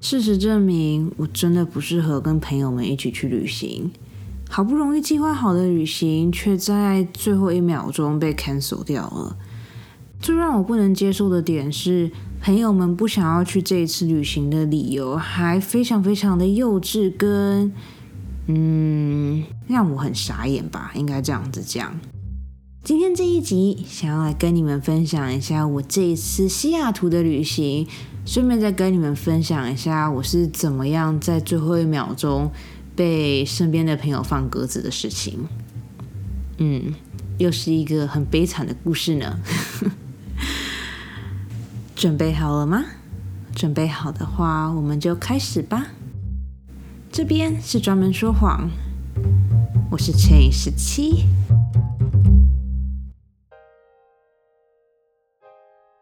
事实证明，我真的不适合跟朋友们一起去旅行。好不容易计划好的旅行，却在最后一秒钟被 cancel 掉了。最让我不能接受的点是，朋友们不想要去这一次旅行的理由，还非常非常的幼稚，跟嗯，让我很傻眼吧，应该这样子讲。今天这一集，想要来跟你们分享一下我这一次西雅图的旅行，顺便再跟你们分享一下我是怎么样在最后一秒钟被身边的朋友放鸽子的事情。嗯，又是一个很悲惨的故事呢。准备好了吗？准备好的话，我们就开始吧。这边是专门说谎，我是乘以十七。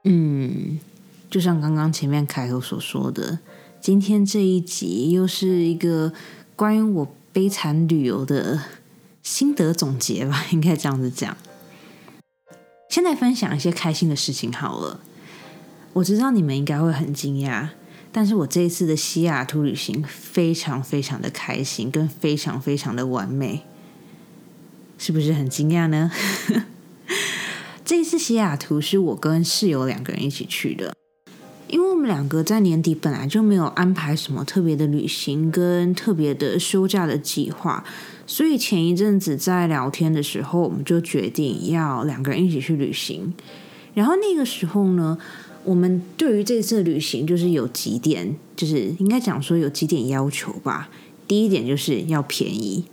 嗯，就像刚刚前面开头所说的，今天这一集又是一个关于我悲惨旅游的心得总结吧，应该这样子讲。现在分享一些开心的事情好了。我知道你们应该会很惊讶，但是我这一次的西雅图旅行非常非常的开心，跟非常非常的完美，是不是很惊讶呢？这一次西雅图是我跟室友两个人一起去的，因为我们两个在年底本来就没有安排什么特别的旅行跟特别的休假的计划，所以前一阵子在聊天的时候，我们就决定要两个人一起去旅行。然后那个时候呢，我们对于这次旅行就是有几点，就是应该讲说有几点要求吧。第一点就是要便宜，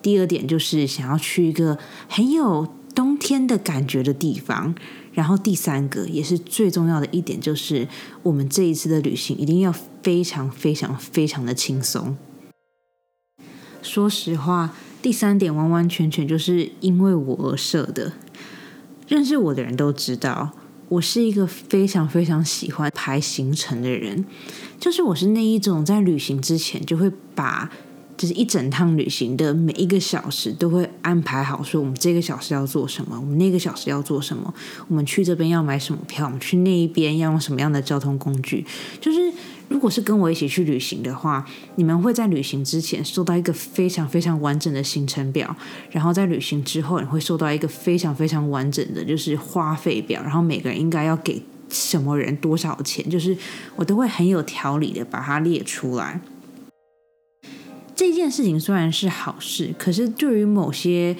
第二点就是想要去一个很有。冬天的感觉的地方，然后第三个也是最重要的一点，就是我们这一次的旅行一定要非常非常非常的轻松。说实话，第三点完完全全就是因为我而设的。认识我的人都知道，我是一个非常非常喜欢排行程的人，就是我是那一种在旅行之前就会把。就是一整趟旅行的每一个小时都会安排好，说我们这个小时要做什么，我们那个小时要做什么，我们去这边要买什么票，我们去那一边要用什么样的交通工具。就是如果是跟我一起去旅行的话，你们会在旅行之前收到一个非常非常完整的行程表，然后在旅行之后你会收到一个非常非常完整的就是花费表，然后每个人应该要给什么人多少钱，就是我都会很有条理的把它列出来。这件事情虽然是好事，可是对于某些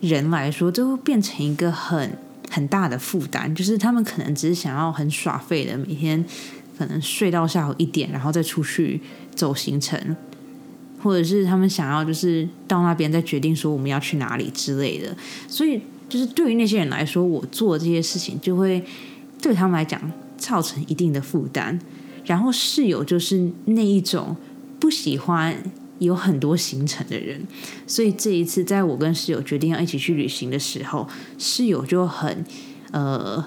人来说，这会变成一个很很大的负担。就是他们可能只是想要很耍废的，每天可能睡到下午一点，然后再出去走行程，或者是他们想要就是到那边再决定说我们要去哪里之类的。所以，就是对于那些人来说，我做这些事情就会对他们来讲造成一定的负担。然后室友就是那一种不喜欢。有很多行程的人，所以这一次在我跟室友决定要一起去旅行的时候，室友就很呃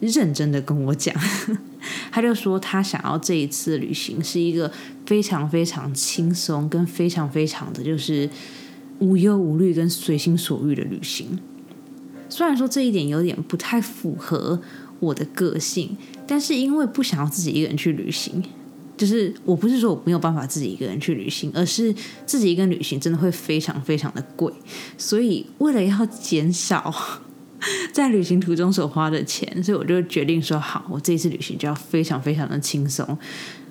认真的跟我讲，他就说他想要这一次旅行是一个非常非常轻松，跟非常非常的就是无忧无虑跟随心所欲的旅行。虽然说这一点有点不太符合我的个性，但是因为不想要自己一个人去旅行。就是我不是说我没有办法自己一个人去旅行，而是自己一个人旅行真的会非常非常的贵，所以为了要减少 在旅行途中所花的钱，所以我就决定说好，我这一次旅行就要非常非常的轻松。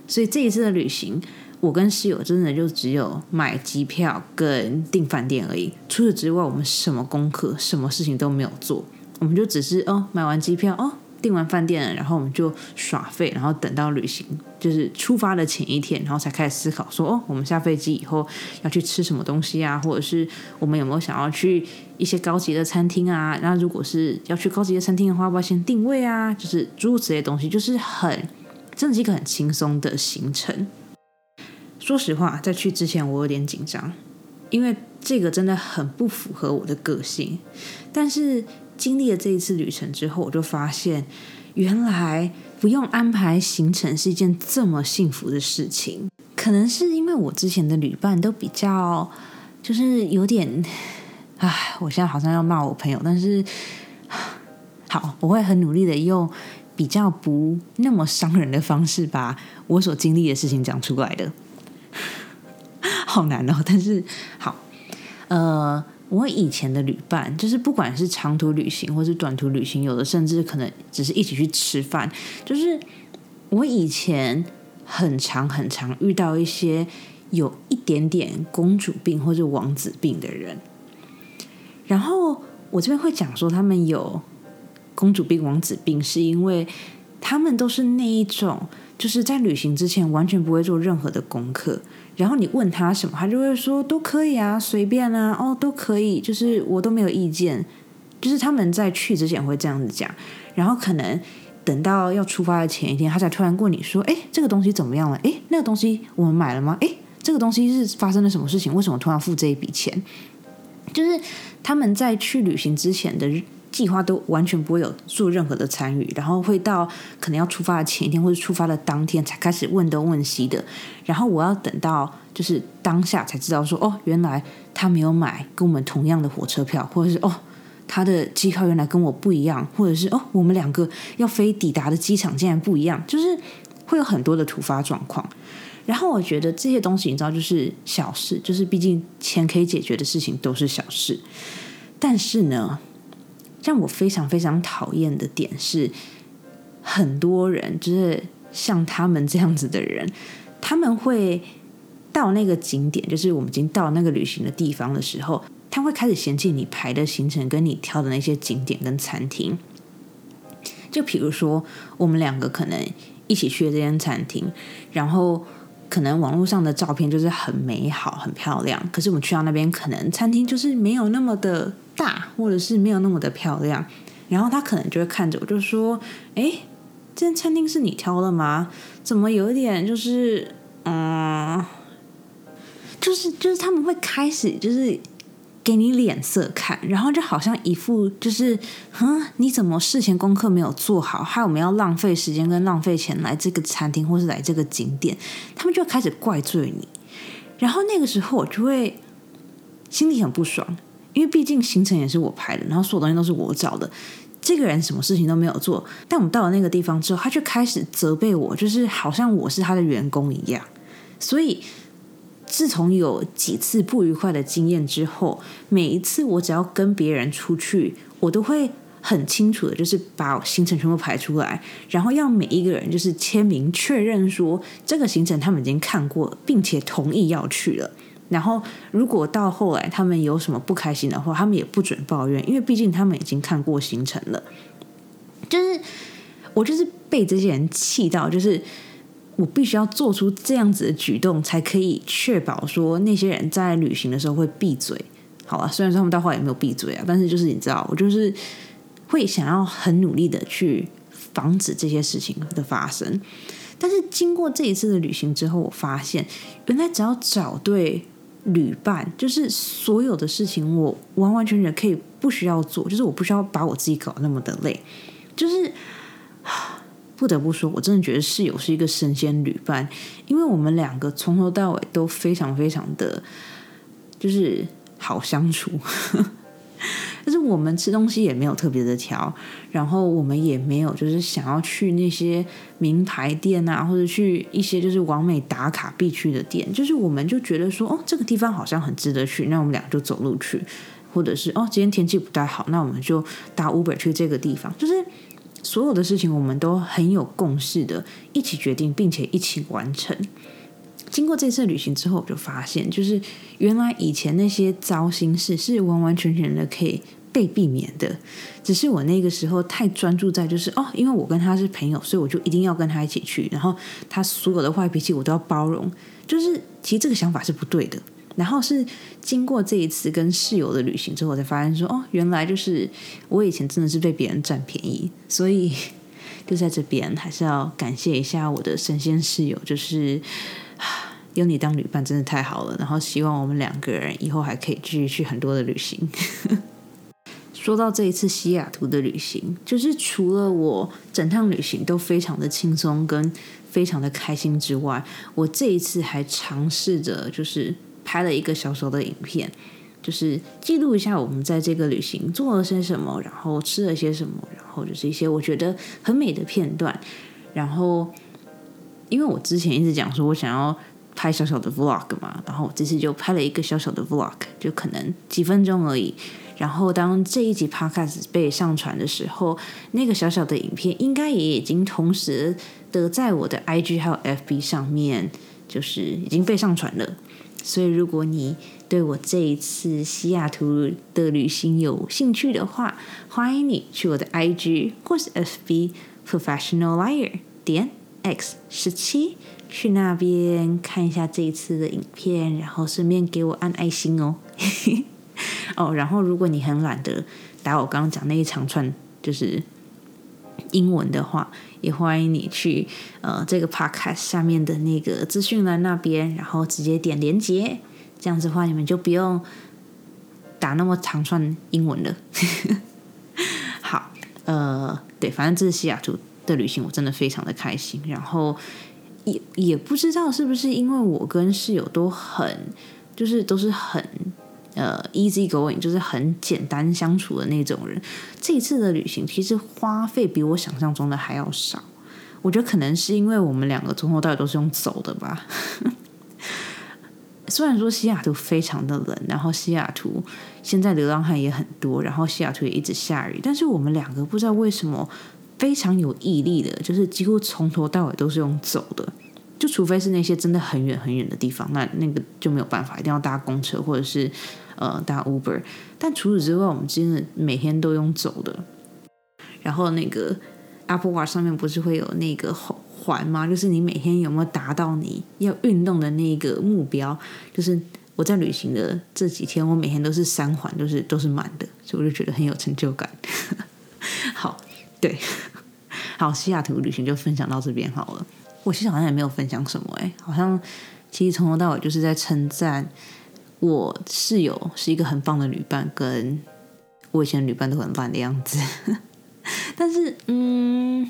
所以这一次的旅行，我跟室友真的就只有买机票跟订饭店而已，除此之外，我们什么功课、什么事情都没有做，我们就只是哦买完机票哦。订完饭店，然后我们就耍废，然后等到旅行就是出发的前一天，然后才开始思考说，哦，我们下飞机以后要去吃什么东西啊，或者是我们有没有想要去一些高级的餐厅啊？那如果是要去高级的餐厅的话，要不要先定位啊？就是诸如此类东西，就是很真的是一个很轻松的行程。说实话，在去之前我有点紧张，因为这个真的很不符合我的个性，但是。经历了这一次旅程之后，我就发现，原来不用安排行程是一件这么幸福的事情。可能是因为我之前的旅伴都比较，就是有点，唉，我现在好像要骂我朋友，但是 好，我会很努力的用比较不那么伤人的方式，把我所经历的事情讲出来的。好难哦，但是好，呃，我以前的旅伴，就是不管是长途旅行或是短途旅行，有的甚至可能只是一起去吃饭，就是我以前很长很长遇到一些有一点点公主病或者王子病的人，然后我这边会讲说他们有公主病、王子病，是因为他们都是那一种，就是在旅行之前完全不会做任何的功课。然后你问他什么，他就会说都可以啊，随便啊，哦都可以，就是我都没有意见。就是他们在去之前会这样子讲，然后可能等到要出发的前一天，他才突然问你说：“哎，这个东西怎么样了？哎，那个东西我们买了吗？哎，这个东西是发生了什么事情？为什么突然付这一笔钱？”就是他们在去旅行之前的。计划都完全不会有做任何的参与，然后会到可能要出发的前一天或者出发的当天才开始问东问西的，然后我要等到就是当下才知道说哦，原来他没有买跟我们同样的火车票，或者是哦他的机票原来跟我不一样，或者是哦我们两个要飞抵达的机场竟然不一样，就是会有很多的突发状况。然后我觉得这些东西你知道就是小事，就是毕竟钱可以解决的事情都是小事，但是呢。让我非常非常讨厌的点是，很多人就是像他们这样子的人，他们会到那个景点，就是我们已经到那个旅行的地方的时候，他会开始嫌弃你排的行程跟你挑的那些景点跟餐厅。就比如说，我们两个可能一起去的这间餐厅，然后可能网络上的照片就是很美好、很漂亮，可是我们去到那边，可能餐厅就是没有那么的。大，或者是没有那么的漂亮，然后他可能就会看着我，就说：“哎，这间餐厅是你挑的吗？怎么有一点就是，嗯，就是就是他们会开始就是给你脸色看，然后就好像一副就是，哼，你怎么事前功课没有做好，害我们要浪费时间跟浪费钱来这个餐厅或是来这个景点，他们就开始怪罪你，然后那个时候我就会心里很不爽。”因为毕竟行程也是我排的，然后所有东西都是我找的。这个人什么事情都没有做，但我们到了那个地方之后，他就开始责备我，就是好像我是他的员工一样。所以自从有几次不愉快的经验之后，每一次我只要跟别人出去，我都会很清楚的，就是把行程全部排出来，然后要每一个人就是签名确认说这个行程他们已经看过，并且同意要去了。然后，如果到后来他们有什么不开心的话，他们也不准抱怨，因为毕竟他们已经看过行程了。就是我就是被这些人气到，就是我必须要做出这样子的举动，才可以确保说那些人在旅行的时候会闭嘴。好了，虽然说他们到后来也没有闭嘴啊，但是就是你知道，我就是会想要很努力的去防止这些事情的发生。但是经过这一次的旅行之后，我发现原来只要找对。旅伴就是所有的事情，我完完全全可以不需要做，就是我不需要把我自己搞那么的累。就是 不得不说，我真的觉得室友是一个神仙旅伴，因为我们两个从头到尾都非常非常的，就是好相处。但是我们吃东西也没有特别的挑，然后我们也没有就是想要去那些名牌店啊，或者去一些就是完美打卡必去的店，就是我们就觉得说，哦，这个地方好像很值得去，那我们俩就走路去，或者是哦，今天天气不太好，那我们就搭 Uber 去这个地方，就是所有的事情我们都很有共识的，一起决定，并且一起完成。经过这次旅行之后，我就发现，就是原来以前那些糟心事是完完全全的可以被避免的。只是我那个时候太专注在，就是哦，因为我跟他是朋友，所以我就一定要跟他一起去。然后他所有的坏脾气我都要包容。就是其实这个想法是不对的。然后是经过这一次跟室友的旅行之后，我才发现说，哦，原来就是我以前真的是被别人占便宜。所以就在这边还是要感谢一下我的神仙室友，就是。有你当旅伴真的太好了，然后希望我们两个人以后还可以继续去很多的旅行。说到这一次西雅图的旅行，就是除了我整趟旅行都非常的轻松跟非常的开心之外，我这一次还尝试着就是拍了一个小小的影片，就是记录一下我们在这个旅行做了些什么，然后吃了些什么，然后。就是一些我觉得很美的片段。然后，因为我之前一直讲说我想要拍小小的 vlog 嘛，然后我这次就拍了一个小小的 vlog，就可能几分钟而已。然后当这一集 podcast 被上传的时候，那个小小的影片应该也已经同时的在我的 IG 还有 FB 上面，就是已经被上传了。所以如果你对我这一次西雅图的旅行有兴趣的话，欢迎你去我的 IG 或是 FB Professional Liar 点 X 十七，去那边看一下这一次的影片，然后顺便给我按爱心哦。哦，然后如果你很懒得打我刚刚讲那一长串就是英文的话，也欢迎你去呃这个 podcast 下面的那个资讯栏那边，然后直接点连接，这样子的话你们就不用打那么长串英文了。好，呃，对，反正这是西雅图的旅行，我真的非常的开心。然后也也不知道是不是因为我跟室友都很就是都是很。呃，easy going 就是很简单相处的那种人。这一次的旅行其实花费比我想象中的还要少。我觉得可能是因为我们两个从头到尾都是用走的吧。虽然说西雅图非常的冷，然后西雅图现在流浪汉也很多，然后西雅图也一直下雨，但是我们两个不知道为什么非常有毅力的，就是几乎从头到尾都是用走的。就除非是那些真的很远很远的地方，那那个就没有办法，一定要搭公车或者是。呃，搭 Uber，但除此之外，我们真的每天都用走的。然后那个 Apple Watch 上面不是会有那个红环吗？就是你每天有没有达到你要运动的那个目标？就是我在旅行的这几天，我每天都是三环，都是都是满的，所以我就觉得很有成就感。好，对，好，西雅图旅行就分享到这边好了。我其实好像也没有分享什么，哎，好像其实从头到尾就是在称赞。我室友是一个很棒的旅伴，跟我以前旅伴都很烂的样子。但是，嗯，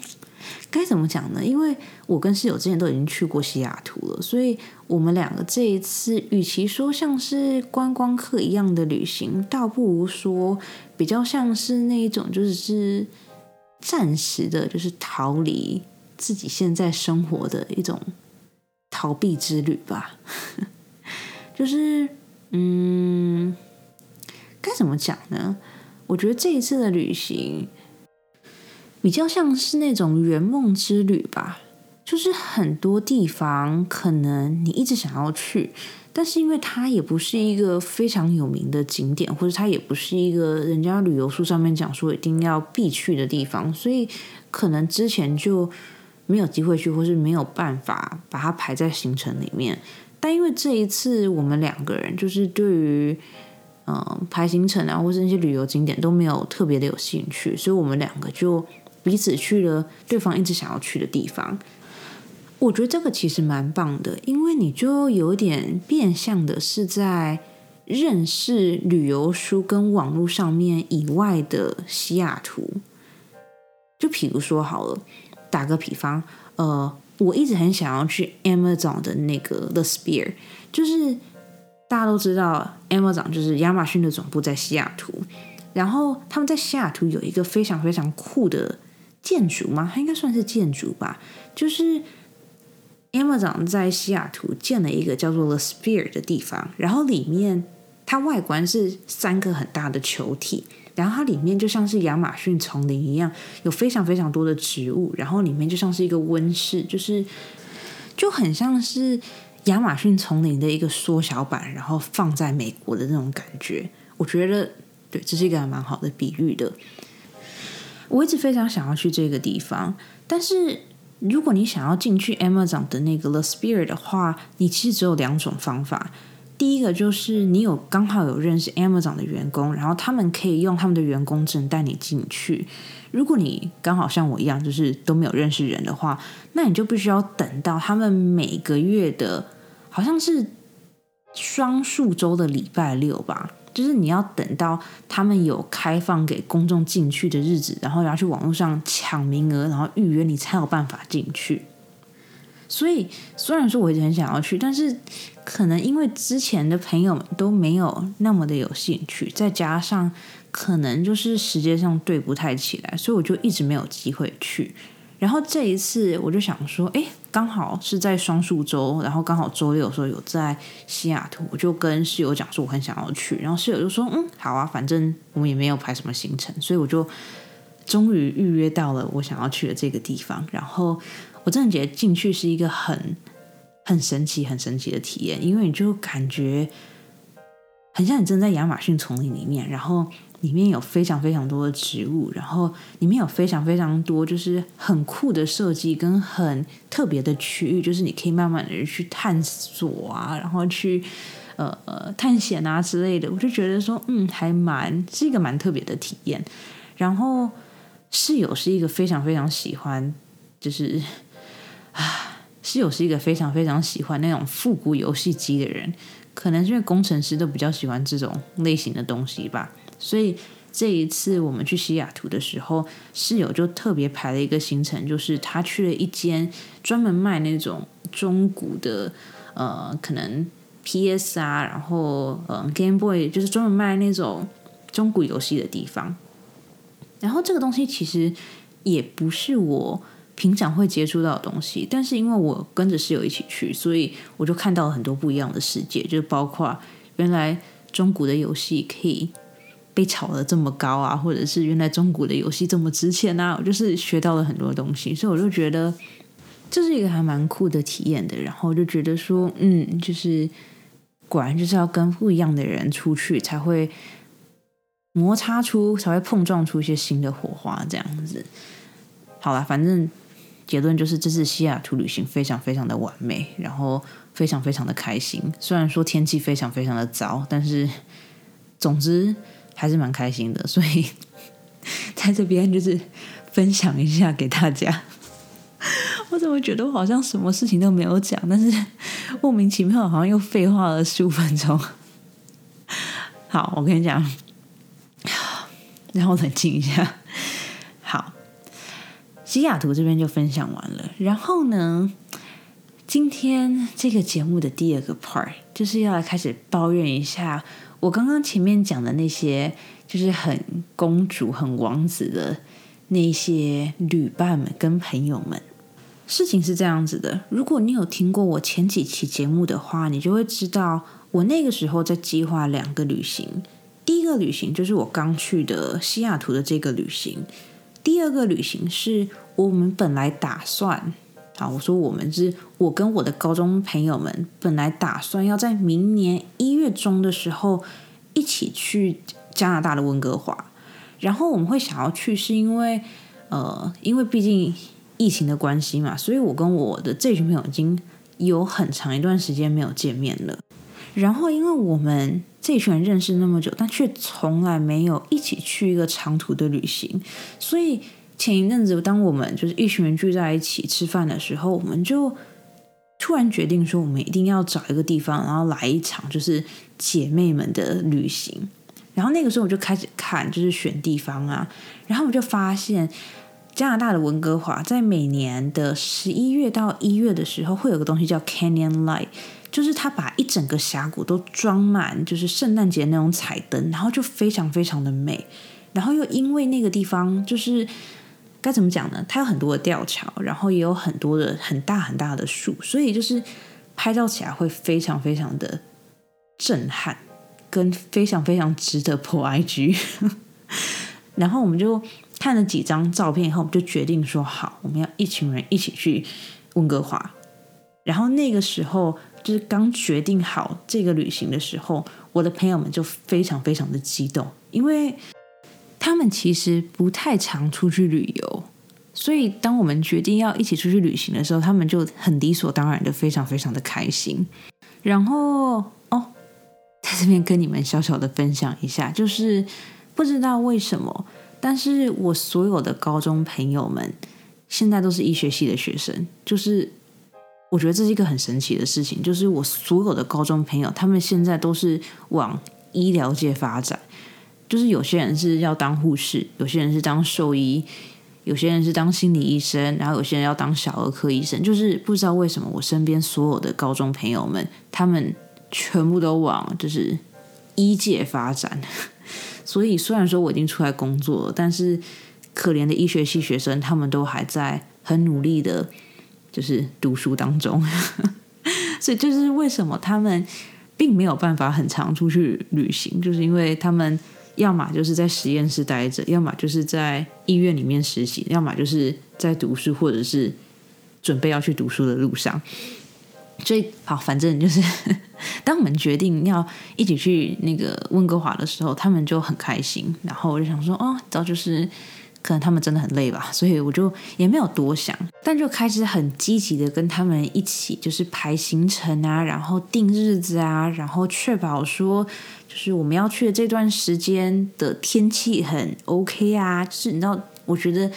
该怎么讲呢？因为我跟室友之前都已经去过西雅图了，所以我们两个这一次，与其说像是观光客一样的旅行，倒不如说比较像是那一种，就是暂时的，就是逃离自己现在生活的一种逃避之旅吧，就是。嗯，该怎么讲呢？我觉得这一次的旅行比较像是那种圆梦之旅吧，就是很多地方可能你一直想要去，但是因为它也不是一个非常有名的景点，或者它也不是一个人家旅游书上面讲说一定要必去的地方，所以可能之前就没有机会去，或是没有办法把它排在行程里面。但因为这一次我们两个人就是对于嗯排行程啊，或是那些旅游景点都没有特别的有兴趣，所以我们两个就彼此去了对方一直想要去的地方。我觉得这个其实蛮棒的，因为你就有点变相的是在认识旅游书跟网络上面以外的西雅图。就比如说好了，打个比方，呃。我一直很想要去 Amazon 的那个 The Sphere，就是大家都知道 Amazon 就是亚马逊的总部在西雅图，然后他们在西雅图有一个非常非常酷的建筑吗？它应该算是建筑吧，就是 Amazon 在西雅图建了一个叫做 The Sphere 的地方，然后里面它外观是三个很大的球体。然后它里面就像是亚马逊丛林一样，有非常非常多的植物，然后里面就像是一个温室，就是就很像是亚马逊丛林的一个缩小版，然后放在美国的那种感觉。我觉得对，这是一个还蛮好的比喻的。我一直非常想要去这个地方，但是如果你想要进去 m 掌的那个 The Spirit 的话，你其实只有两种方法。第一个就是你有刚好有认识 m 掌的员工，然后他们可以用他们的员工证带你进去。如果你刚好像我一样，就是都没有认识人的话，那你就必须要等到他们每个月的，好像是双数周的礼拜六吧，就是你要等到他们有开放给公众进去的日子，然后要去网络上抢名额，然后预约，你才有办法进去。所以虽然说我一直很想要去，但是可能因为之前的朋友们都没有那么的有兴趣，再加上可能就是时间上对不太起来，所以我就一直没有机会去。然后这一次我就想说，哎，刚好是在双数周，然后刚好周六的时候有在西雅图，我就跟室友讲说我很想要去，然后室友就说，嗯，好啊，反正我们也没有排什么行程，所以我就终于预约到了我想要去的这个地方。然后我真的觉得进去是一个很很神奇、很神奇的体验，因为你就感觉很像你真在亚马逊丛林里面，然后。里面有非常非常多的植物，然后里面有非常非常多就是很酷的设计跟很特别的区域，就是你可以慢慢的去探索啊，然后去呃探险啊之类的。我就觉得说，嗯，还蛮是一个蛮特别的体验。然后室友是一个非常非常喜欢，就是啊，室友是一个非常非常喜欢那种复古游戏机的人，可能是因为工程师都比较喜欢这种类型的东西吧。所以这一次我们去西雅图的时候，室友就特别排了一个行程，就是他去了一间专门卖那种中古的，呃，可能 PS 啊，然后呃 Game Boy，就是专门卖那种中古游戏的地方。然后这个东西其实也不是我平常会接触到的东西，但是因为我跟着室友一起去，所以我就看到了很多不一样的世界，就包括原来中古的游戏可以。被炒得这么高啊，或者是原来中古的游戏这么值钱啊，我就是学到了很多东西，所以我就觉得这是一个还蛮酷的体验的。然后就觉得说，嗯，就是果然就是要跟不一样的人出去，才会摩擦出，才会碰撞出一些新的火花，这样子。好了，反正结论就是这次西雅图旅行非常非常的完美，然后非常非常的开心。虽然说天气非常非常的糟，但是总之。还是蛮开心的，所以在这边就是分享一下给大家。我怎么觉得我好像什么事情都没有讲，但是莫名其妙好像又废话了十五分钟。好，我跟你讲，然后冷静一下。好，西雅图这边就分享完了。然后呢，今天这个节目的第二个 part 就是要来开始抱怨一下。我刚刚前面讲的那些，就是很公主、很王子的那些旅伴们跟朋友们，事情是这样子的。如果你有听过我前几期节目的话，你就会知道，我那个时候在计划两个旅行。第一个旅行就是我刚去的西雅图的这个旅行，第二个旅行是我们本来打算。啊，我说我们是我跟我的高中朋友们本来打算要在明年一月中的时候一起去加拿大的温哥华，然后我们会想要去，是因为呃，因为毕竟疫情的关系嘛，所以我跟我的这群朋友已经有很长一段时间没有见面了。然后，因为我们这群人认识那么久，但却从来没有一起去一个长途的旅行，所以。前一阵子，当我们就是一群人聚在一起吃饭的时候，我们就突然决定说，我们一定要找一个地方，然后来一场就是姐妹们的旅行。然后那个时候我就开始看，就是选地方啊。然后我就发现，加拿大的温哥华在每年的十一月到一月的时候，会有个东西叫 Canyon Light，就是它把一整个峡谷都装满，就是圣诞节那种彩灯，然后就非常非常的美。然后又因为那个地方就是。该怎么讲呢？它有很多的吊桥，然后也有很多的很大很大的树，所以就是拍照起来会非常非常的震撼，跟非常非常值得破 IG。然后我们就看了几张照片以后，我们就决定说好，我们要一群人一起去温哥华。然后那个时候就是刚决定好这个旅行的时候，我的朋友们就非常非常的激动，因为。他们其实不太常出去旅游，所以当我们决定要一起出去旅行的时候，他们就很理所当然的非常非常的开心。然后哦，在这边跟你们小小的分享一下，就是不知道为什么，但是我所有的高中朋友们现在都是医学系的学生，就是我觉得这是一个很神奇的事情，就是我所有的高中朋友，他们现在都是往医疗界发展。就是有些人是要当护士，有些人是当兽医，有些人是当心理医生，然后有些人要当小儿科医生。就是不知道为什么，我身边所有的高中朋友们，他们全部都往就是医界发展，所以虽然说我已经出来工作了，但是可怜的医学系学生，他们都还在很努力的，就是读书当中。所以这就是为什么他们并没有办法很常出去旅行，就是因为他们要么就是在实验室待着，要么就是在医院里面实习，要么就是在读书，或者是准备要去读书的路上。所以好，反正就是 当我们决定要一起去那个温哥华的时候，他们就很开心。然后我就想说，哦，知道就是可能他们真的很累吧，所以我就也没有多想，但就开始很积极的跟他们一起，就是排行程啊，然后定日子啊，然后确保说，就是我们要去的这段时间的天气很 OK 啊。就是你知道，我觉得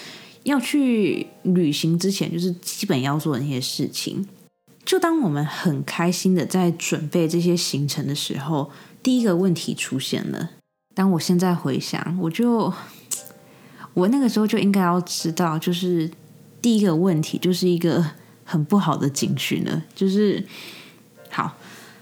要去旅行之前，就是基本要做的那些事情。就当我们很开心的在准备这些行程的时候，第一个问题出现了。当我现在回想，我就我那个时候就应该要知道，就是第一个问题就是一个很不好的警讯了。就是好，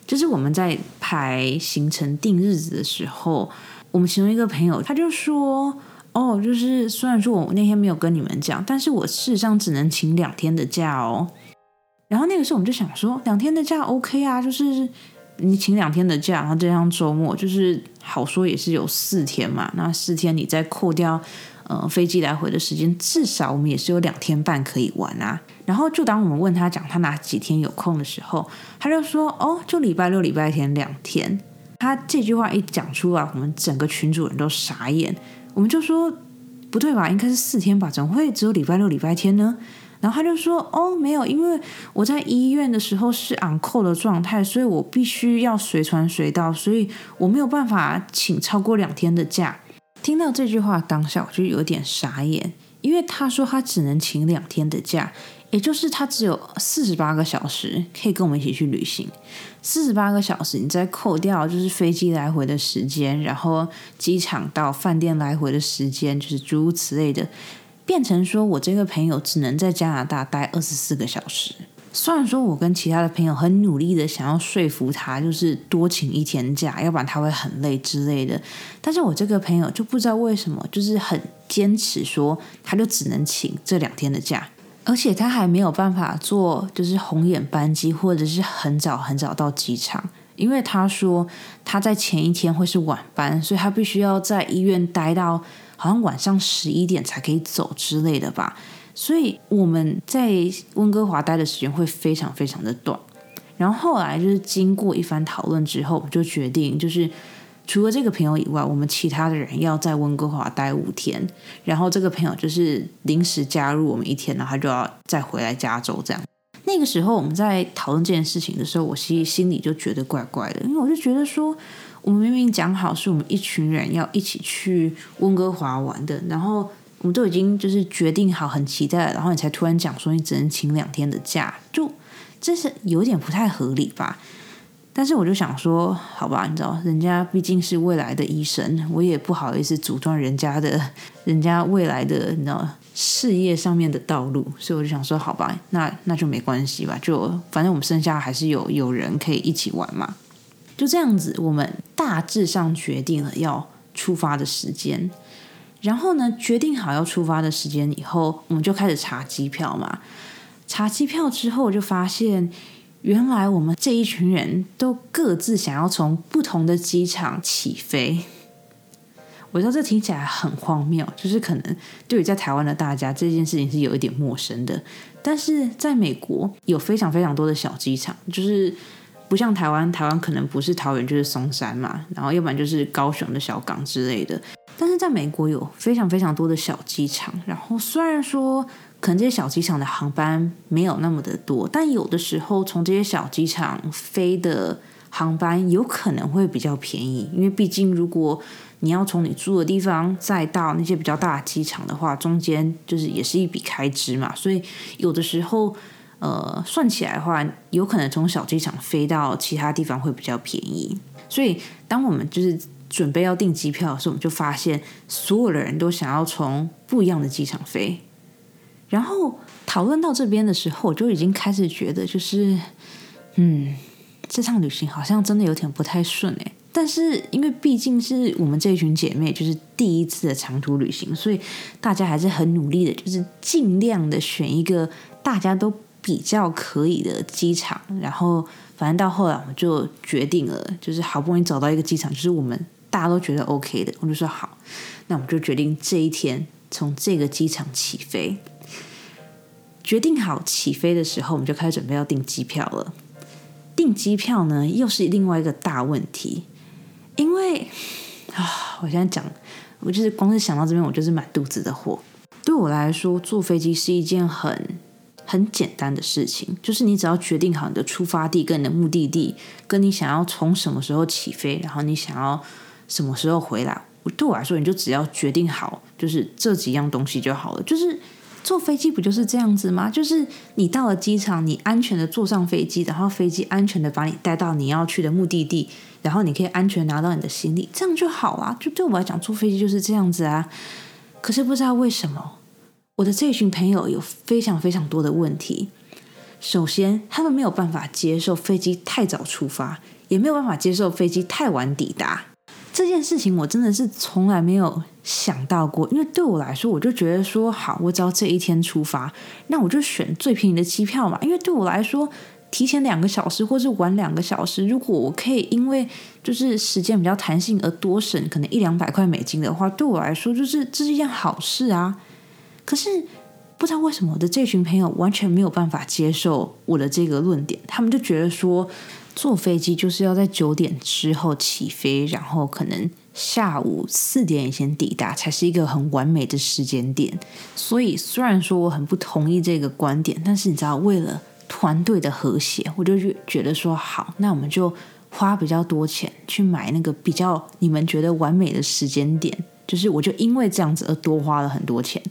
就是我们在排行程定日子的时候，我们其中一个朋友他就说：“哦，就是虽然说我那天没有跟你们讲，但是我事实上只能请两天的假哦。”然后那个时候我们就想说，两天的假 OK 啊，就是你请两天的假，然后这样周末就是好说也是有四天嘛。那四天你再扣掉呃飞机来回的时间，至少我们也是有两天半可以玩啊。然后就当我们问他讲他哪几天有空的时候，他就说哦，就礼拜六、礼拜天两天。他这句话一讲出来，我们整个群主人都傻眼。我们就说不对吧，应该是四天吧？怎么会只有礼拜六、礼拜天呢？然后他就说：“哦，没有，因为我在医院的时候是 on c 的状态，所以我必须要随传随到，所以我没有办法请超过两天的假。”听到这句话当下，我就有点傻眼，因为他说他只能请两天的假，也就是他只有四十八个小时可以跟我们一起去旅行。四十八个小时，你再扣掉就是飞机来回的时间，然后机场到饭店来回的时间，就是诸如此类的。变成说，我这个朋友只能在加拿大待二十四个小时。虽然说我跟其他的朋友很努力的想要说服他，就是多请一天假，要不然他会很累之类的。但是我这个朋友就不知道为什么，就是很坚持说，他就只能请这两天的假，而且他还没有办法坐就是红眼班机，或者是很早很早到机场，因为他说他在前一天会是晚班，所以他必须要在医院待到。好像晚上十一点才可以走之类的吧，所以我们在温哥华待的时间会非常非常的短。然后后来就是经过一番讨论之后，就决定就是除了这个朋友以外，我们其他的人要在温哥华待五天。然后这个朋友就是临时加入我们一天，然后他就要再回来加州这样。那个时候我们在讨论这件事情的时候，我其实心里就觉得怪怪的，因为我就觉得说。我们明明讲好是我们一群人要一起去温哥华玩的，然后我们都已经就是决定好，很期待，然后你才突然讲说你只能请两天的假，就这是有点不太合理吧？但是我就想说，好吧，你知道，人家毕竟是未来的医生，我也不好意思阻断人家的，人家未来的你知道事业上面的道路，所以我就想说，好吧，那那就没关系吧，就反正我们剩下还是有有人可以一起玩嘛。就这样子，我们大致上决定了要出发的时间。然后呢，决定好要出发的时间以后，我们就开始查机票嘛。查机票之后，就发现原来我们这一群人都各自想要从不同的机场起飞。我知道这听起来很荒谬，就是可能对于在台湾的大家，这件事情是有一点陌生的。但是在美国，有非常非常多的小机场，就是。不像台湾，台湾可能不是桃园就是松山嘛，然后要不然就是高雄的小港之类的。但是在美国有非常非常多的小机场，然后虽然说可能这些小机场的航班没有那么的多，但有的时候从这些小机场飞的航班有可能会比较便宜，因为毕竟如果你要从你住的地方再到那些比较大的机场的话，中间就是也是一笔开支嘛，所以有的时候。呃，算起来的话，有可能从小机场飞到其他地方会比较便宜。所以，当我们就是准备要订机票的时候，我们就发现所有的人都想要从不一样的机场飞。然后讨论到这边的时候，我就已经开始觉得，就是嗯，这趟旅行好像真的有点不太顺诶。但是因为毕竟是我们这一群姐妹，就是第一次的长途旅行，所以大家还是很努力的，就是尽量的选一个大家都比较可以的机场。然后反正到后来我就决定了，就是好不容易找到一个机场，就是我们大家都觉得 OK 的，我就说好，那我们就决定这一天从这个机场起飞。决定好起飞的时候，我们就开始准备要订机票了。订机票呢，又是另外一个大问题。因为啊，我现在讲，我就是光是想到这边，我就是满肚子的火。对我来说，坐飞机是一件很很简单的事情，就是你只要决定好你的出发地跟你的目的地，跟你想要从什么时候起飞，然后你想要什么时候回来。对我来说，你就只要决定好，就是这几样东西就好了。就是坐飞机不就是这样子吗？就是你到了机场，你安全的坐上飞机，然后飞机安全的把你带到你要去的目的地。然后你可以安全拿到你的行李，这样就好啦。就对我来讲，坐飞机就是这样子啊。可是不知道为什么，我的这群朋友有非常非常多的问题。首先，他们没有办法接受飞机太早出发，也没有办法接受飞机太晚抵达。这件事情我真的是从来没有想到过，因为对我来说，我就觉得说，好，我只要这一天出发，那我就选最便宜的机票嘛。因为对我来说，提前两个小时，或是晚两个小时，如果我可以因为就是时间比较弹性而多省可能一两百块美金的话，对我来说就是这是一件好事啊。可是不知道为什么我的这群朋友完全没有办法接受我的这个论点，他们就觉得说坐飞机就是要在九点之后起飞，然后可能下午四点以前抵达才是一个很完美的时间点。所以虽然说我很不同意这个观点，但是你知道为了。团队的和谐，我就觉得说好，那我们就花比较多钱去买那个比较你们觉得完美的时间点，就是我就因为这样子而多花了很多钱。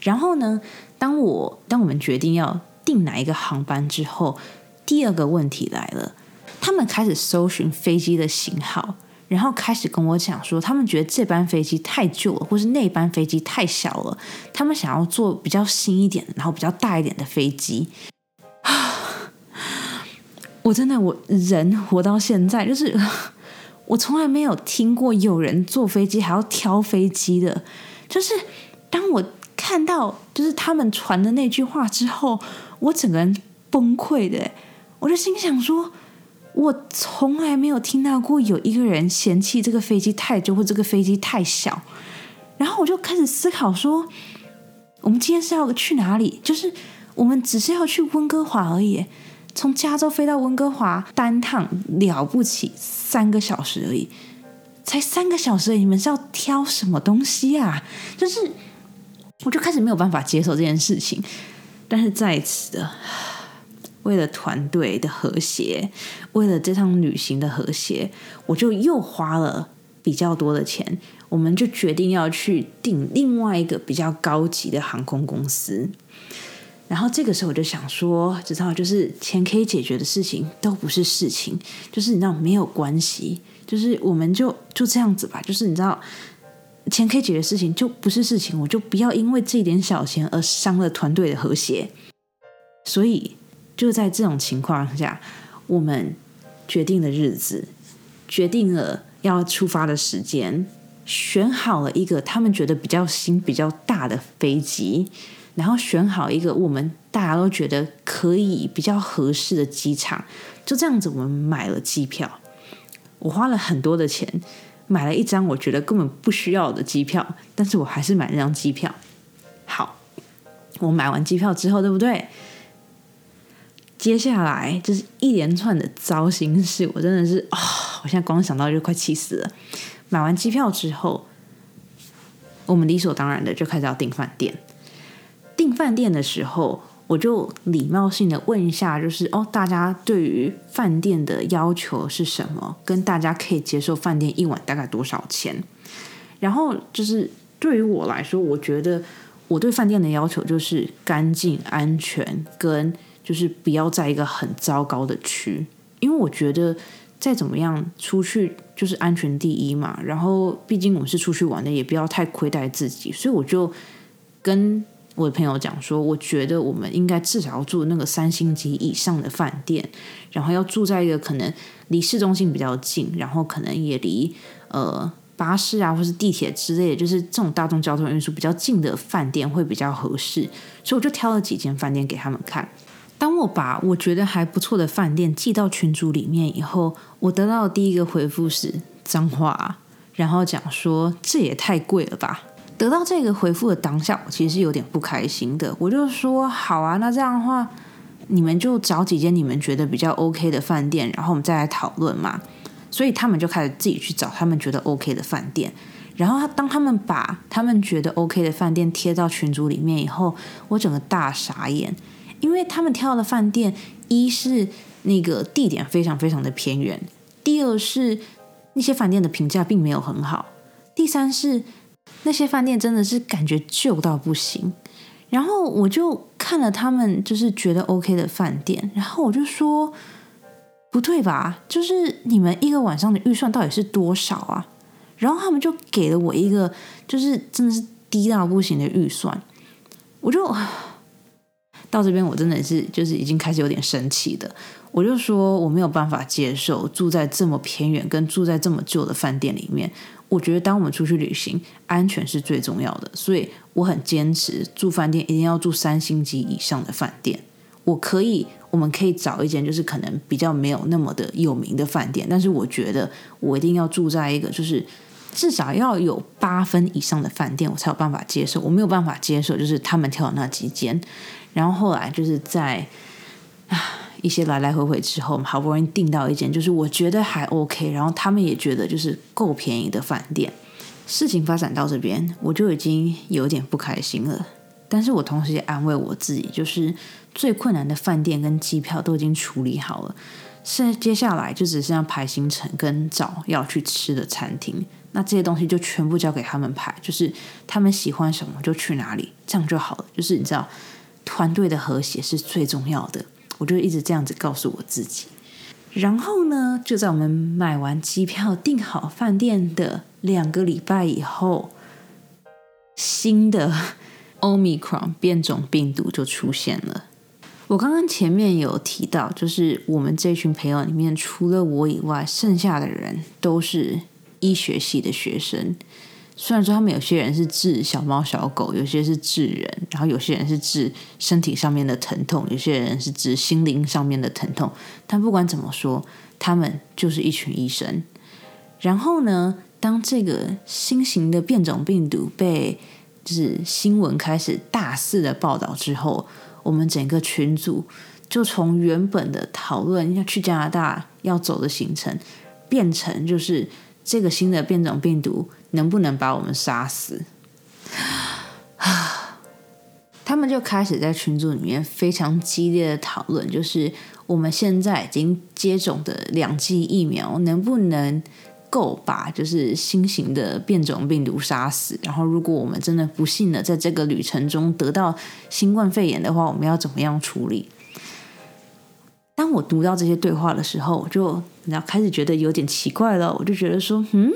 然后呢，当我当我们决定要订哪一个航班之后，第二个问题来了，他们开始搜寻飞机的型号，然后开始跟我讲说，他们觉得这班飞机太旧了，或是那班飞机太小了，他们想要坐比较新一点的，然后比较大一点的飞机。我真的，我人活到现在，就是 我从来没有听过有人坐飞机还要挑飞机的。就是当我看到就是他们传的那句话之后，我整个人崩溃的。我就心想说，我从来没有听到过有一个人嫌弃这个飞机太旧或这个飞机太小。然后我就开始思考说，我们今天是要去哪里？就是我们只是要去温哥华而已。从加州飞到温哥华单趟了不起三个小时而已，才三个小时，你们是要挑什么东西啊？就是，我就开始没有办法接受这件事情。但是在此的，为了团队的和谐，为了这趟旅行的和谐，我就又花了比较多的钱。我们就决定要去订另外一个比较高级的航空公司。然后这个时候我就想说，知道就是钱可以解决的事情都不是事情，就是你知道没有关系，就是我们就就这样子吧，就是你知道钱可以解决事情就不是事情，我就不要因为这点小钱而伤了团队的和谐。所以就在这种情况下，我们决定了日子，决定了要出发的时间，选好了一个他们觉得比较新、比较大的飞机。然后选好一个我们大家都觉得可以比较合适的机场，就这样子，我们买了机票。我花了很多的钱买了一张我觉得根本不需要的机票，但是我还是买那张机票。好，我买完机票之后，对不对？接下来就是一连串的糟心事，我真的是啊，我现在光想到就快气死了。买完机票之后，我们理所当然的就开始要订饭店。订饭店的时候，我就礼貌性的问一下，就是哦，大家对于饭店的要求是什么？跟大家可以接受饭店一晚大概多少钱？然后就是对于我来说，我觉得我对饭店的要求就是干净、安全，跟就是不要在一个很糟糕的区，因为我觉得再怎么样出去就是安全第一嘛。然后毕竟我们是出去玩的，也不要太亏待自己，所以我就跟。我的朋友讲说，我觉得我们应该至少要住那个三星级以上的饭店，然后要住在一个可能离市中心比较近，然后可能也离呃巴士啊或是地铁之类的，就是这种大众交通运输比较近的饭店会比较合适。所以我就挑了几间饭店给他们看。当我把我觉得还不错的饭店寄到群组里面以后，我得到的第一个回复是脏话，然后讲说这也太贵了吧。得到这个回复的当下，我其实是有点不开心的。我就说好啊，那这样的话，你们就找几间你们觉得比较 OK 的饭店，然后我们再来讨论嘛。所以他们就开始自己去找他们觉得 OK 的饭店。然后当他们把他们觉得 OK 的饭店贴到群组里面以后，我整个大傻眼，因为他们挑的饭店，一是那个地点非常非常的偏远，第二是那些饭店的评价并没有很好，第三是。那些饭店真的是感觉旧到不行，然后我就看了他们就是觉得 OK 的饭店，然后我就说不对吧？就是你们一个晚上的预算到底是多少啊？然后他们就给了我一个就是真的是低到不行的预算，我就到这边我真的是就是已经开始有点生气的，我就说我没有办法接受住在这么偏远跟住在这么旧的饭店里面。我觉得，当我们出去旅行，安全是最重要的，所以我很坚持住饭店一定要住三星级以上的饭店。我可以，我们可以找一间就是可能比较没有那么的有名的饭店，但是我觉得我一定要住在一个就是至少要有八分以上的饭店，我才有办法接受。我没有办法接受就是他们挑的那几间，然后后来就是在啊。一些来来回回之后，好不容易订到一间，就是我觉得还 OK，然后他们也觉得就是够便宜的饭店。事情发展到这边，我就已经有点不开心了。但是我同时也安慰我自己，就是最困难的饭店跟机票都已经处理好了，现在接下来就只剩下排行程跟找要去吃的餐厅。那这些东西就全部交给他们排，就是他们喜欢什么就去哪里，这样就好了。就是你知道，团队的和谐是最重要的。我就一直这样子告诉我自己，然后呢，就在我们买完机票、订好饭店的两个礼拜以后，新的 Omicron 变种病毒就出现了。我刚刚前面有提到，就是我们这群朋友里面，除了我以外，剩下的人都是医学系的学生。虽然说他们有些人是治小猫小狗，有些是治人，然后有些人是治身体上面的疼痛，有些人是治心灵上面的疼痛。但不管怎么说，他们就是一群医生。然后呢，当这个新型的变种病毒被就是新闻开始大肆的报道之后，我们整个群组就从原本的讨论要去加拿大要走的行程，变成就是这个新的变种病毒。能不能把我们杀死？他们就开始在群组里面非常激烈的讨论，就是我们现在已经接种的两剂疫苗能不能够把就是新型的变种病毒杀死？然后，如果我们真的不幸的在这个旅程中得到新冠肺炎的话，我们要怎么样处理？当我读到这些对话的时候，我就然后开始觉得有点奇怪了。我就觉得说，嗯，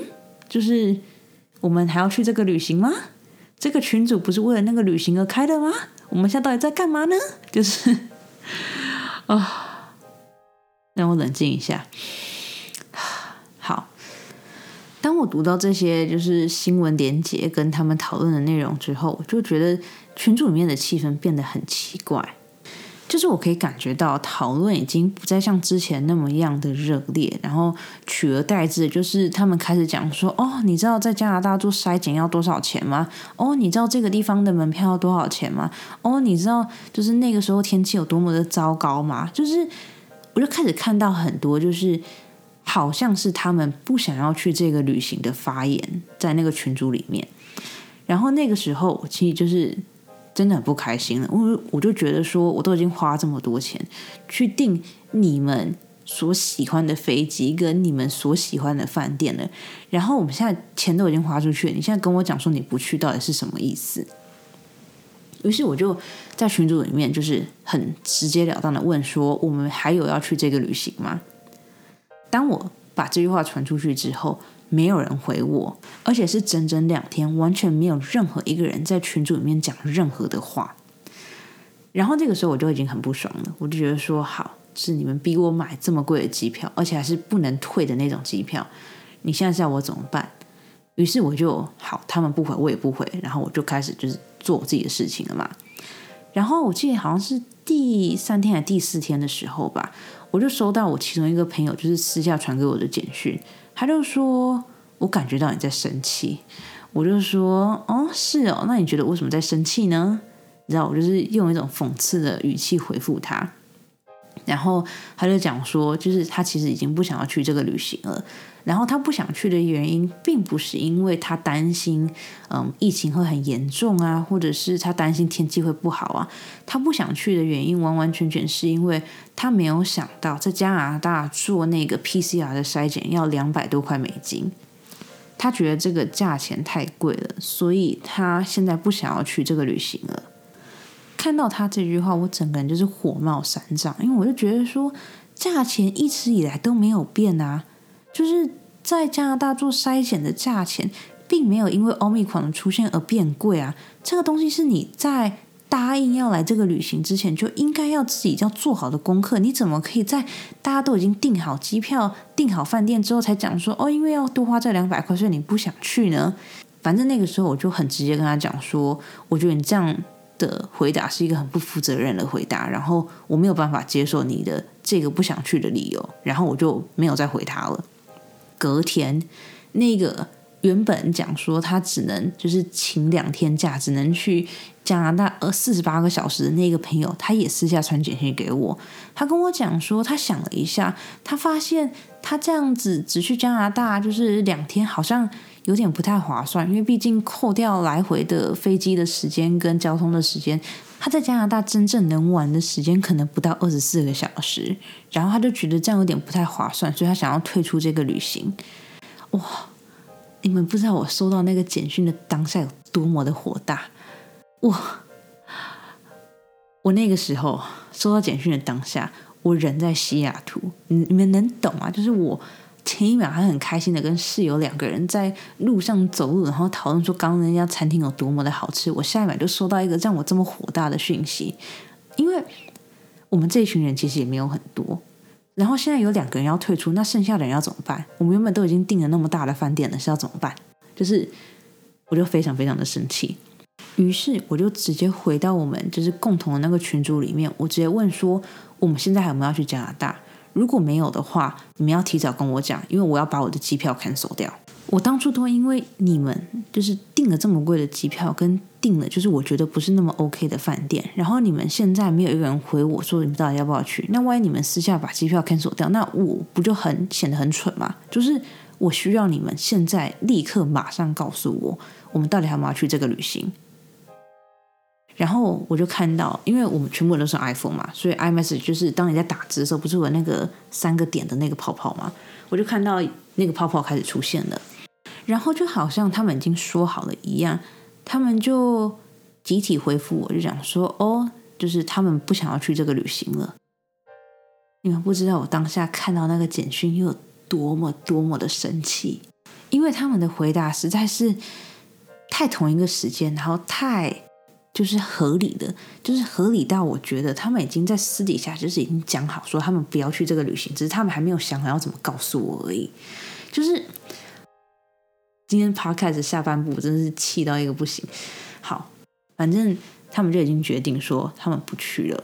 就是。我们还要去这个旅行吗？这个群主不是为了那个旅行而开的吗？我们现在到底在干嘛呢？就是啊，让我冷静一下。好，当我读到这些就是新闻连接跟他们讨论的内容之后，我就觉得群组里面的气氛变得很奇怪。就是我可以感觉到讨论已经不再像之前那么样的热烈，然后取而代之的，就是他们开始讲说：“哦，你知道在加拿大做筛检要多少钱吗？哦，你知道这个地方的门票要多少钱吗？哦，你知道就是那个时候天气有多么的糟糕吗？”就是我就开始看到很多，就是好像是他们不想要去这个旅行的发言在那个群组里面，然后那个时候其实就是。真的很不开心了，我我就觉得说，我都已经花这么多钱去订你们所喜欢的飞机跟你们所喜欢的饭店了，然后我们现在钱都已经花出去了，你现在跟我讲说你不去，到底是什么意思？于是我就在群组里面就是很直截了当的问说，我们还有要去这个旅行吗？当我把这句话传出去之后。没有人回我，而且是整整两天，完全没有任何一个人在群组里面讲任何的话。然后这个时候我就已经很不爽了，我就觉得说，好，是你们逼我买这么贵的机票，而且还是不能退的那种机票，你现在叫我怎么办？于是我就好，他们不回，我也不回，然后我就开始就是做我自己的事情了嘛。然后我记得好像是第三天还是第四天的时候吧，我就收到我其中一个朋友就是私下传给我的简讯，他就说我感觉到你在生气，我就说哦是哦，那你觉得为什么在生气呢？你知道我就是用一种讽刺的语气回复他，然后他就讲说，就是他其实已经不想要去这个旅行了。然后他不想去的原因，并不是因为他担心，嗯，疫情会很严重啊，或者是他担心天气会不好啊。他不想去的原因，完完全全是因为他没有想到，在加拿大做那个 PCR 的筛检要两百多块美金，他觉得这个价钱太贵了，所以他现在不想要去这个旅行了。看到他这句话，我整个人就是火冒三丈，因为我就觉得说，价钱一直以来都没有变啊，就是在加拿大做筛检的价钱，并没有因为奥密克的出现而变贵啊。这个东西是你在答应要来这个旅行之前就应该要自己要做好的功课，你怎么可以在大家都已经订好机票、订好饭店之后才讲说哦，因为要多花这两百块，所以你不想去呢？反正那个时候我就很直接跟他讲说，我觉得你这样。的回答是一个很不负责任的回答，然后我没有办法接受你的这个不想去的理由，然后我就没有再回他了。隔天，那个原本讲说他只能就是请两天假，只能去加拿大呃四十八个小时的那个朋友，他也私下传简讯给我，他跟我讲说，他想了一下，他发现他这样子只去加拿大就是两天，好像。有点不太划算，因为毕竟扣掉来回的飞机的时间跟交通的时间，他在加拿大真正能玩的时间可能不到二十四个小时。然后他就觉得这样有点不太划算，所以他想要退出这个旅行。哇！你们不知道我收到那个简讯的当下有多么的火大！哇！我那个时候收到简讯的当下，我人在西雅图，你你们能懂吗？就是我。前一秒还很开心的跟室友两个人在路上走路，然后讨论说刚刚那家餐厅有多么的好吃。我下一秒就收到一个让我这么火大的讯息，因为我们这一群人其实也没有很多，然后现在有两个人要退出，那剩下的人要怎么办？我们原本都已经订了那么大的饭店了，是要怎么办？就是我就非常非常的生气，于是我就直接回到我们就是共同的那个群组里面，我直接问说我们现在还有没有要去加拿大？如果没有的话，你们要提早跟我讲，因为我要把我的机票 cancel 掉。我当初都因为你们就是订了这么贵的机票，跟订了就是我觉得不是那么 OK 的饭店，然后你们现在没有一个人回我说你们到底要不要去？那万一你们私下把机票 cancel 掉，那我不就很显得很蠢吗？就是我需要你们现在立刻马上告诉我，我们到底要不要去这个旅行。然后我就看到，因为我们全部都是 iPhone 嘛，所以 iMessage 就是当你在打字的时候，不是有那个三个点的那个泡泡吗？我就看到那个泡泡开始出现了，然后就好像他们已经说好了一样，他们就集体回复我，就讲说：“哦，就是他们不想要去这个旅行了。”你们不知道我当下看到那个简讯又有多么多么的生气，因为他们的回答实在是太同一个时间，然后太。就是合理的，就是合理到我觉得他们已经在私底下就是已经讲好说他们不要去这个旅行，只是他们还没有想好要怎么告诉我而已。就是今天 podcast 下半部真是气到一个不行。好，反正他们就已经决定说他们不去了，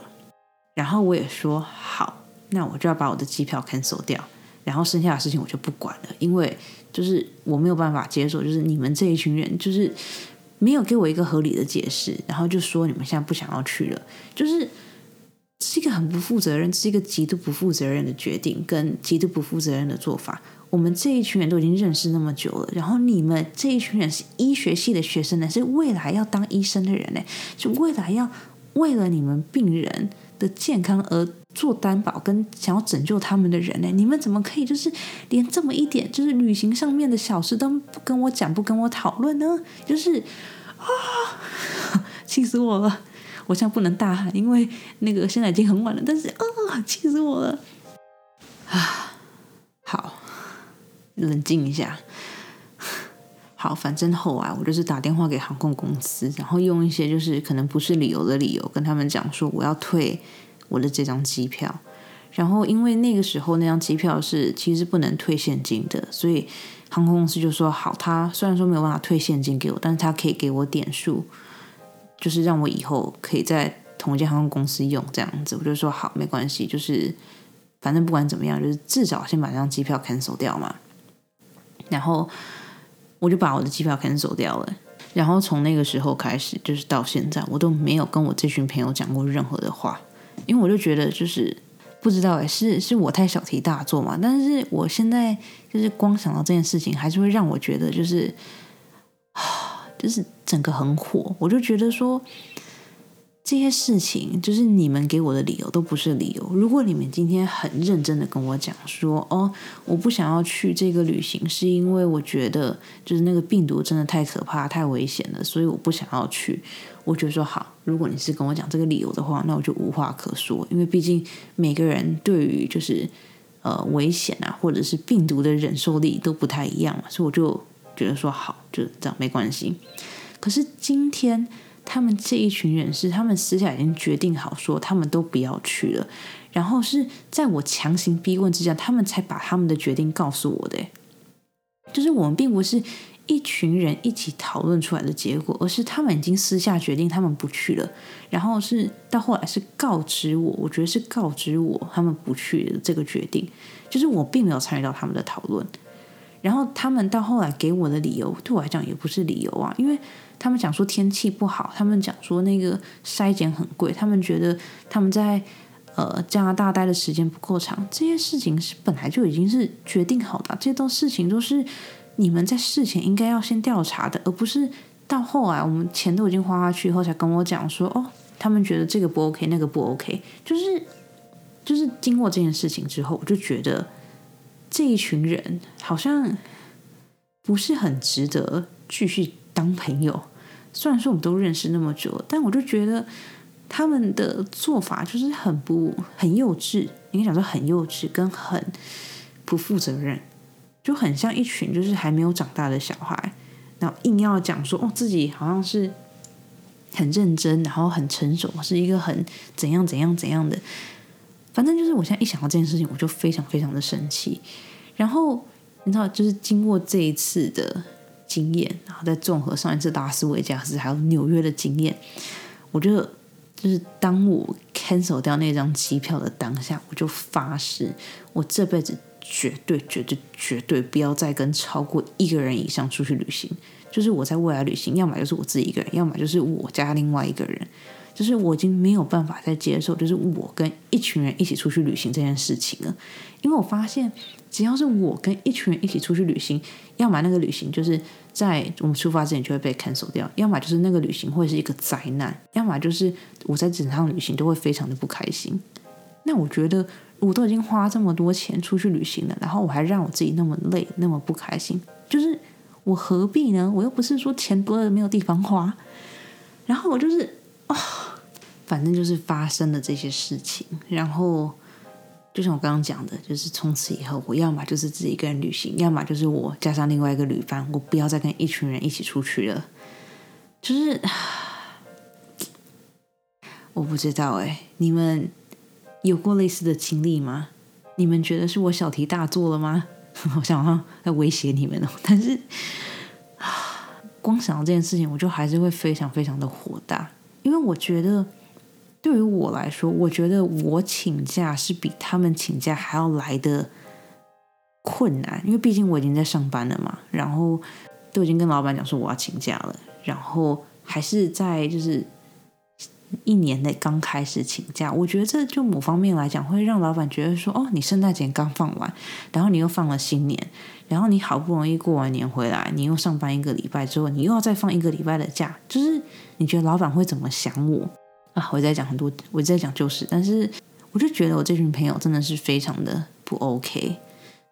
然后我也说好，那我就要把我的机票 cancel 掉，然后剩下的事情我就不管了，因为就是我没有办法接受，就是你们这一群人就是。没有给我一个合理的解释，然后就说你们现在不想要去了，就是是一个很不负责任，是一个极度不负责任的决定，跟极度不负责任的做法。我们这一群人都已经认识那么久了，然后你们这一群人是医学系的学生呢，是未来要当医生的人呢，是未来要为了你们病人的健康而。做担保跟想要拯救他们的人呢？你们怎么可以就是连这么一点就是旅行上面的小事都不跟我讲、不跟我讨论呢？就是啊，气死我了！我现在不能大喊，因为那个现在已经很晚了。但是啊，气死我了！啊，好，冷静一下。好，反正后来我就是打电话给航空公司，然后用一些就是可能不是理由的理由跟他们讲说我要退我的这张机票。然后因为那个时候那张机票是其实不能退现金的，所以航空公司就说好，他虽然说没有办法退现金给我，但是他可以给我点数，就是让我以后可以在同一间航空公司用这样子。我就说好，没关系，就是反正不管怎么样，就是至少先把这张机票 cancel 掉嘛。然后我就把我的机票 cancel 掉了。然后从那个时候开始，就是到现在，我都没有跟我这群朋友讲过任何的话，因为我就觉得就是。不知道哎，是是我太小题大做嘛？但是我现在就是光想到这件事情，还是会让我觉得就是啊，就是整个很火。我就觉得说。这些事情就是你们给我的理由都不是理由。如果你们今天很认真的跟我讲说，哦，我不想要去这个旅行，是因为我觉得就是那个病毒真的太可怕、太危险了，所以我不想要去。我就说好，如果你是跟我讲这个理由的话，那我就无话可说，因为毕竟每个人对于就是呃危险啊，或者是病毒的忍受力都不太一样嘛，所以我就觉得说好，就这样没关系。可是今天。他们这一群人是，他们私下已经决定好，说他们都不要去了。然后是在我强行逼问之下，他们才把他们的决定告诉我的。就是我们并不是一群人一起讨论出来的结果，而是他们已经私下决定他们不去了。然后是到后来是告知我，我觉得是告知我他们不去的这个决定。就是我并没有参与到他们的讨论。然后他们到后来给我的理由，对我来讲也不是理由啊，因为。他们讲说天气不好，他们讲说那个筛检很贵，他们觉得他们在呃加拿大待的时间不够长，这些事情是本来就已经是决定好的，这些都事情都是你们在事前应该要先调查的，而不是到后来我们钱都已经花下去以后才跟我讲说哦，他们觉得这个不 OK，那个不 OK，就是就是经过这件事情之后，我就觉得这一群人好像不是很值得继续。当朋友，虽然说我们都认识那么久，但我就觉得他们的做法就是很不很幼稚，应该讲说很幼稚，跟很不负责任，就很像一群就是还没有长大的小孩，然后硬要讲说哦自己好像是很认真，然后很成熟，是一个很怎样怎样怎样的，反正就是我现在一想到这件事情，我就非常非常的生气。然后你知道，就是经过这一次的。经验，然后再综合上一次拉斯维加斯还有纽约的经验，我觉得就是当我 cancel 掉那张机票的当下，我就发誓，我这辈子绝对绝对绝对不要再跟超过一个人以上出去旅行。就是我在未来旅行，要么就是我自己一个人，要么就是我加另外一个人。就是我已经没有办法再接受，就是我跟一群人一起出去旅行这件事情了，因为我发现，只要是我跟一群人一起出去旅行，要么那个旅行就是在我们出发之前就会被 cancel 掉，要么就是那个旅行会是一个灾难，要么就是我在整趟旅行都会非常的不开心。那我觉得我都已经花这么多钱出去旅行了，然后我还让我自己那么累，那么不开心，就是我何必呢？我又不是说钱多了没有地方花，然后我就是啊。反正就是发生了这些事情，然后就像我刚刚讲的，就是从此以后，我要么就是自己一个人旅行，要么就是我加上另外一个旅伴，我不要再跟一群人一起出去了。就是 我不知道哎，你们有过类似的经历吗？你们觉得是我小题大做了吗？我想要在威胁你们哦，但是，光想到这件事情，我就还是会非常非常的火大，因为我觉得。对于我来说，我觉得我请假是比他们请假还要来的困难，因为毕竟我已经在上班了嘛，然后都已经跟老板讲说我要请假了，然后还是在就是一年内刚开始请假，我觉得这就某方面来讲会让老板觉得说，哦，你圣诞节刚放完，然后你又放了新年，然后你好不容易过完年回来，你又上班一个礼拜之后，你又要再放一个礼拜的假，就是你觉得老板会怎么想我？啊，我在讲很多，我在讲就是，但是我就觉得我这群朋友真的是非常的不 OK。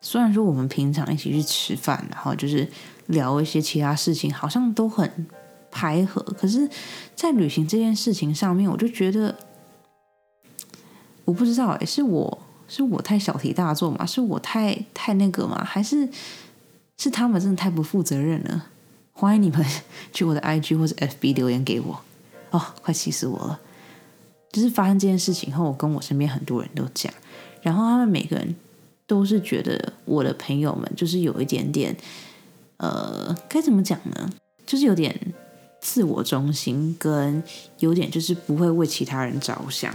虽然说我们平常一起去吃饭，然后就是聊一些其他事情，好像都很配合，可是，在旅行这件事情上面，我就觉得我不知道哎，是我是我太小题大做嘛？是我太太那个嘛？还是是他们真的太不负责任了？欢迎你们 去我的 IG 或者 FB 留言给我。哦，快气死我了！就是发生这件事情后，我跟我身边很多人都讲，然后他们每个人都是觉得我的朋友们就是有一点点，呃，该怎么讲呢？就是有点自我中心，跟有点就是不会为其他人着想，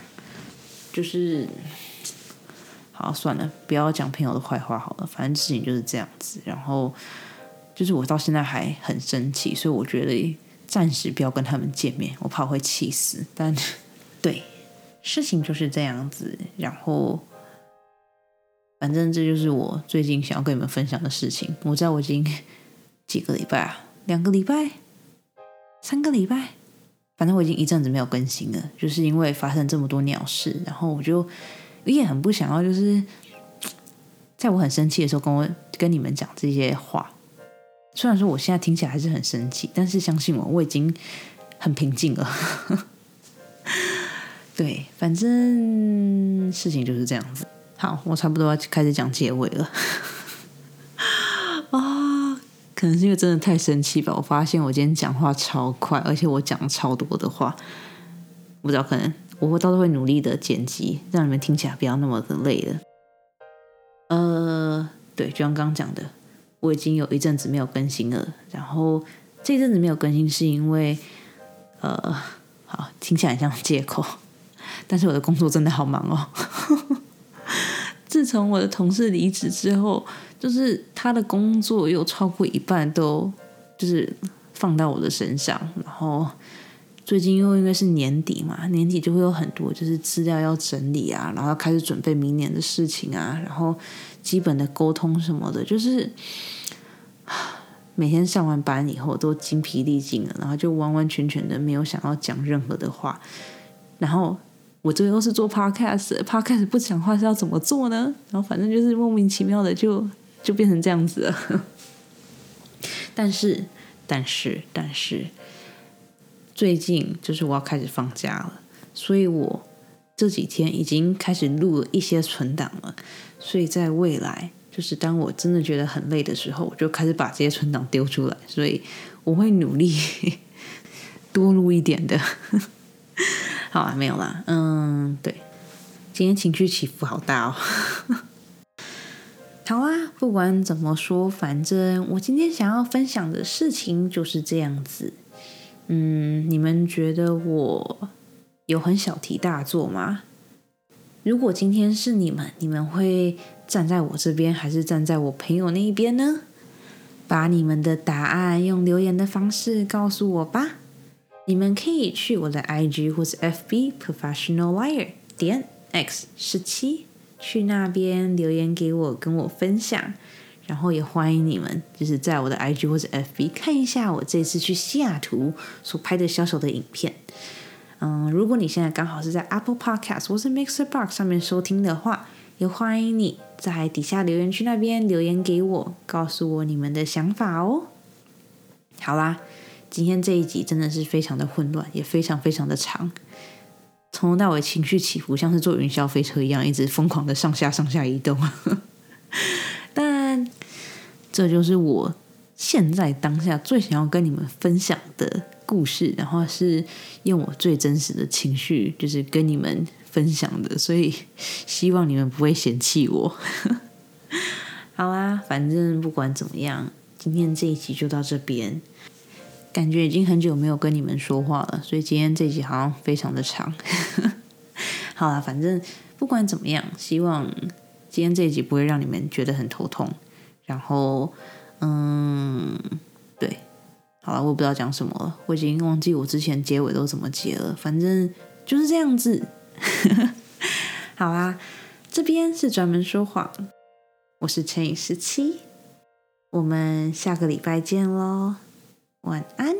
就是好算了，不要讲朋友的坏话好了，反正事情就是这样子。然后就是我到现在还很生气，所以我觉得暂时不要跟他们见面，我怕我会气死。但对，事情就是这样子。然后，反正这就是我最近想要跟你们分享的事情。我知道我已经几个礼拜啊，两个礼拜，三个礼拜，反正我已经一阵子没有更新了，就是因为发生这么多鸟事。然后我就也很不想要，就是在我很生气的时候跟我跟你们讲这些话。虽然说我现在听起来还是很生气，但是相信我，我已经很平静了。对，反正事情就是这样子。好，我差不多要开始讲结尾了。可能是因为真的太生气吧。我发现我今天讲话超快，而且我讲超多的话。不知道，可能我会到时候会努力的剪辑，让你们听起来不要那么的累了。呃，对，就像刚刚讲的，我已经有一阵子没有更新了。然后这一阵子没有更新，是因为呃，好，听起来很像借口。但是我的工作真的好忙哦。自从我的同事离职之后，就是他的工作有超过一半都就是放到我的身上。然后最近又因为是年底嘛，年底就会有很多就是资料要整理啊，然后开始准备明年的事情啊，然后基本的沟通什么的，就是每天上完班以后都精疲力尽了，然后就完完全全的没有想要讲任何的话，然后。我这又是做 podcast，podcast 不讲话是要怎么做呢？然后反正就是莫名其妙的就就变成这样子了。但是，但是，但是，最近就是我要开始放假了，所以我这几天已经开始录了一些存档了。所以在未来，就是当我真的觉得很累的时候，我就开始把这些存档丢出来。所以我会努力 多录一点的。好啊，没有啦，嗯，对，今天情绪起伏好大哦。好啊，不管怎么说，反正我今天想要分享的事情就是这样子。嗯，你们觉得我有很小题大做吗？如果今天是你们，你们会站在我这边，还是站在我朋友那一边呢？把你们的答案用留言的方式告诉我吧。你们可以去我的 IG 或者 FB Professional Liar 点 X 十七，去那边留言给我，跟我分享。然后也欢迎你们，就是在我的 IG 或者 FB 看一下我这次去西雅图所拍的小小的影片。嗯，如果你现在刚好是在 Apple Podcast 或是 Mixer Box 上面收听的话，也欢迎你在底下留言区那边留言给我，告诉我你们的想法哦。好啦。今天这一集真的是非常的混乱，也非常非常的长，从头到尾情绪起伏，像是坐云霄飞车一样，一直疯狂的上下上下移动。但这就是我现在当下最想要跟你们分享的故事，然后是用我最真实的情绪，就是跟你们分享的，所以希望你们不会嫌弃我。好啊，反正不管怎么样，今天这一集就到这边。感觉已经很久没有跟你们说话了，所以今天这集好像非常的长。好了，反正不管怎么样，希望今天这一集不会让你们觉得很头痛。然后，嗯，对，好了，我不知道讲什么了，我已经忘记我之前结尾都怎么结了。反正就是这样子。好啦，这边是专门说谎，我是陈以十七，我们下个礼拜见喽。晚安。